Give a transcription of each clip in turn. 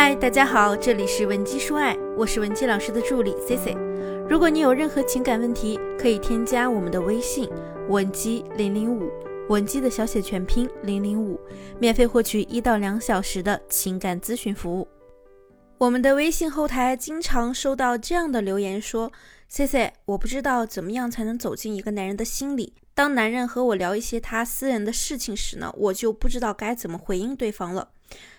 嗨，大家好，这里是文姬说爱，我是文姬老师的助理 C C。如果你有任何情感问题，可以添加我们的微信文姬零零五，文姬的小写全拼零零五，免费获取一到两小时的情感咨询服务。我们的微信后台经常收到这样的留言说：“C C，我不知道怎么样才能走进一个男人的心里。当男人和我聊一些他私人的事情时呢，我就不知道该怎么回应对方了。”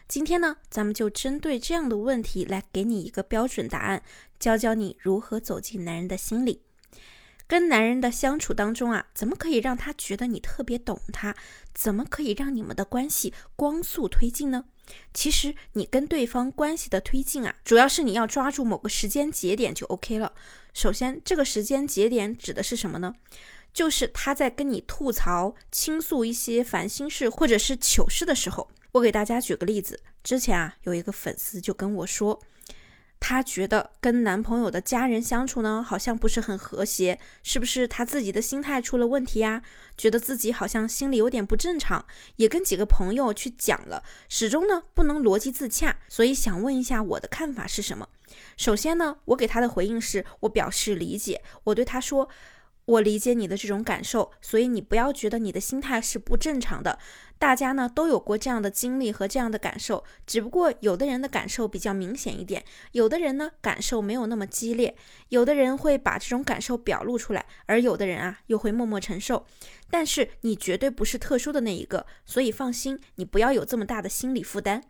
今天呢，咱们就针对这样的问题来给你一个标准答案，教教你如何走进男人的心里。跟男人的相处当中啊，怎么可以让他觉得你特别懂他？怎么可以让你们的关系光速推进呢？其实你跟对方关系的推进啊，主要是你要抓住某个时间节点就 OK 了。首先，这个时间节点指的是什么呢？就是他在跟你吐槽、倾诉一些烦心事或者是糗事的时候。我给大家举个例子，之前啊，有一个粉丝就跟我说，她觉得跟男朋友的家人相处呢，好像不是很和谐，是不是她自己的心态出了问题呀？觉得自己好像心里有点不正常，也跟几个朋友去讲了，始终呢不能逻辑自洽，所以想问一下我的看法是什么？首先呢，我给她的回应是我表示理解，我对她说。我理解你的这种感受，所以你不要觉得你的心态是不正常的。大家呢都有过这样的经历和这样的感受，只不过有的人的感受比较明显一点，有的人呢感受没有那么激烈，有的人会把这种感受表露出来，而有的人啊又会默默承受。但是你绝对不是特殊的那一个，所以放心，你不要有这么大的心理负担。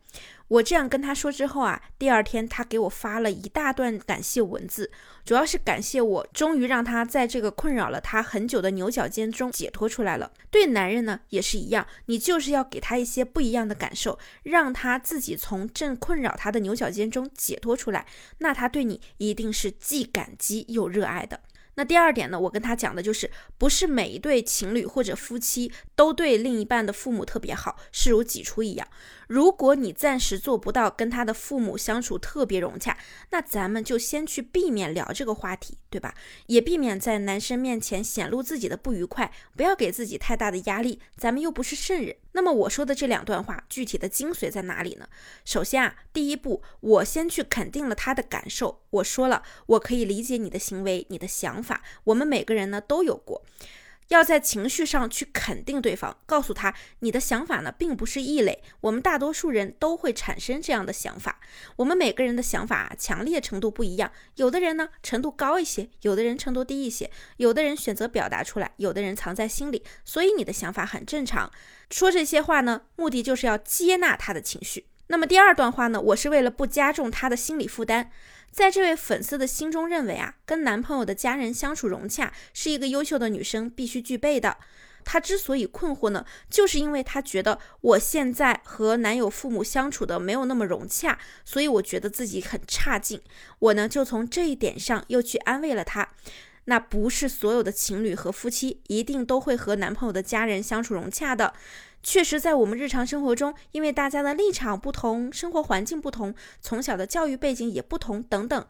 我这样跟他说之后啊，第二天他给我发了一大段感谢文字，主要是感谢我终于让他在这个困扰了他很久的牛角尖中解脱出来了。对男人呢也是一样，你就是要给他一些不一样的感受，让他自己从正困扰他的牛角尖中解脱出来，那他对你一定是既感激又热爱的。那第二点呢，我跟他讲的就是，不是每一对情侣或者夫妻都对另一半的父母特别好，视如己出一样。如果你暂时做不到跟他的父母相处特别融洽，那咱们就先去避免聊这个话题，对吧？也避免在男生面前显露自己的不愉快，不要给自己太大的压力。咱们又不是圣人。那么我说的这两段话，具体的精髓在哪里呢？首先啊，第一步，我先去肯定了他的感受。我说了，我可以理解你的行为，你的想法，我们每个人呢都有过。要在情绪上去肯定对方，告诉他你的想法呢并不是异类，我们大多数人都会产生这样的想法。我们每个人的想法啊强烈程度不一样，有的人呢程度高一些，有的人程度低一些，有的人选择表达出来，有的人藏在心里。所以你的想法很正常。说这些话呢，目的就是要接纳他的情绪。那么第二段话呢，我是为了不加重他的心理负担。在这位粉丝的心中认为啊，跟男朋友的家人相处融洽是一个优秀的女生必须具备的。她之所以困惑呢，就是因为她觉得我现在和男友父母相处的没有那么融洽，所以我觉得自己很差劲。我呢就从这一点上又去安慰了她。那不是所有的情侣和夫妻一定都会和男朋友的家人相处融洽的。确实，在我们日常生活中，因为大家的立场不同，生活环境不同，从小的教育背景也不同，等等。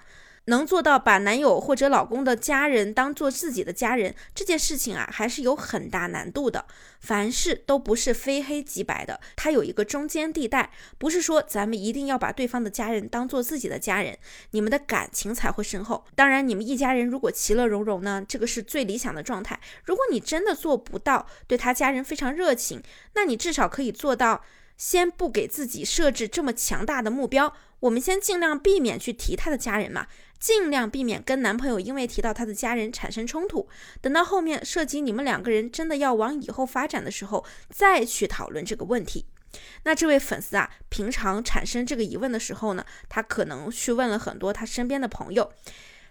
能做到把男友或者老公的家人当做自己的家人这件事情啊，还是有很大难度的。凡事都不是非黑即白的，它有一个中间地带。不是说咱们一定要把对方的家人当做自己的家人，你们的感情才会深厚。当然，你们一家人如果其乐融融呢，这个是最理想的状态。如果你真的做不到对他家人非常热情，那你至少可以做到。先不给自己设置这么强大的目标，我们先尽量避免去提他的家人嘛，尽量避免跟男朋友因为提到他的家人产生冲突。等到后面涉及你们两个人真的要往以后发展的时候，再去讨论这个问题。那这位粉丝啊，平常产生这个疑问的时候呢，他可能去问了很多他身边的朋友，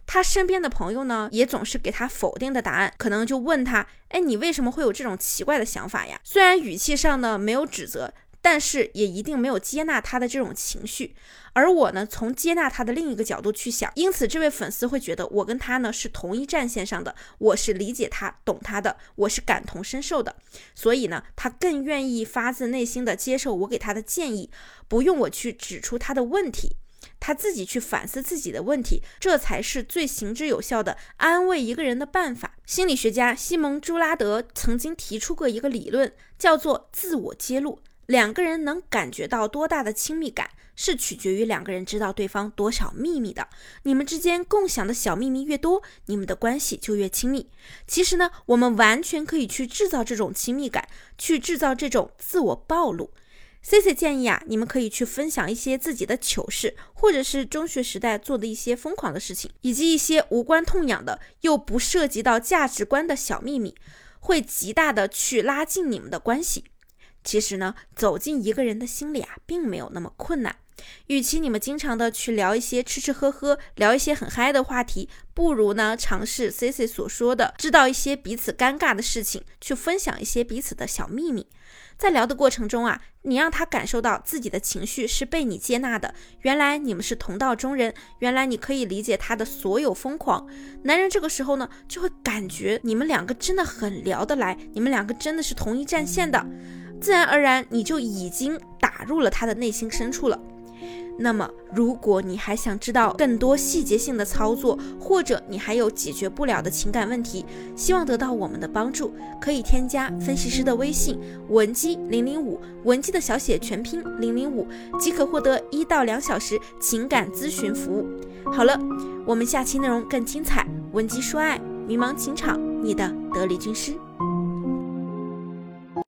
他身边的朋友呢，也总是给他否定的答案，可能就问他，哎，你为什么会有这种奇怪的想法呀？虽然语气上呢没有指责。但是也一定没有接纳他的这种情绪，而我呢，从接纳他的另一个角度去想，因此这位粉丝会觉得我跟他呢是同一战线上的，我是理解他、懂他的，我是感同身受的，所以呢，他更愿意发自内心的接受我给他的建议，不用我去指出他的问题，他自己去反思自己的问题，这才是最行之有效的安慰一个人的办法。心理学家西蒙·朱拉德曾经提出过一个理论，叫做自我揭露。两个人能感觉到多大的亲密感，是取决于两个人知道对方多少秘密的。你们之间共享的小秘密越多，你们的关系就越亲密。其实呢，我们完全可以去制造这种亲密感，去制造这种自我暴露。C C 建议啊，你们可以去分享一些自己的糗事，或者是中学时代做的一些疯狂的事情，以及一些无关痛痒的又不涉及到价值观的小秘密，会极大的去拉近你们的关系。其实呢，走进一个人的心里啊，并没有那么困难。与其你们经常的去聊一些吃吃喝喝，聊一些很嗨的话题，不如呢尝试 C C 所说的，知道一些彼此尴尬的事情，去分享一些彼此的小秘密。在聊的过程中啊，你让他感受到自己的情绪是被你接纳的。原来你们是同道中人，原来你可以理解他的所有疯狂。男人这个时候呢，就会感觉你们两个真的很聊得来，你们两个真的是同一战线的。自然而然，你就已经打入了他的内心深处了。那么，如果你还想知道更多细节性的操作，或者你还有解决不了的情感问题，希望得到我们的帮助，可以添加分析师的微信文姬零零五，文姬的小写全拼零零五，即可获得一到两小时情感咨询服务。好了，我们下期内容更精彩，文姬说爱，迷茫情场，你的得力军师。